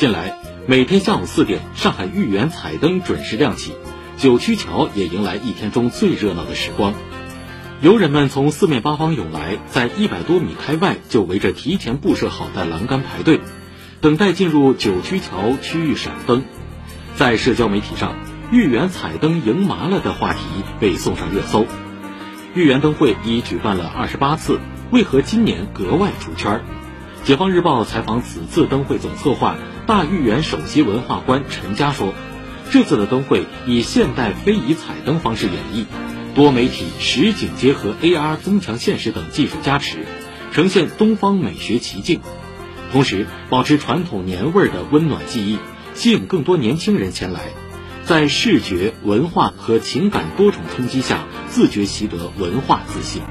近来，每天下午四点，上海豫园彩灯准时亮起，九曲桥也迎来一天中最热闹的时光。游人们从四面八方涌来，在一百多米开外就围着提前布设好的栏杆排队，等待进入九曲桥区域闪灯。在社交媒体上，“豫园彩灯赢麻了”的话题被送上热搜。豫园灯会已举办了二十八次，为何今年格外出圈？解放日报采访此次灯会总策划、大豫园首席文化官陈佳说：“这次的灯会以现代非遗彩灯方式演绎。”多媒体实景结合 AR 增强现实等技术加持，呈现东方美学奇境，同时保持传统年味儿的温暖记忆，吸引更多年轻人前来，在视觉、文化和情感多重冲击下，自觉习得文化自信。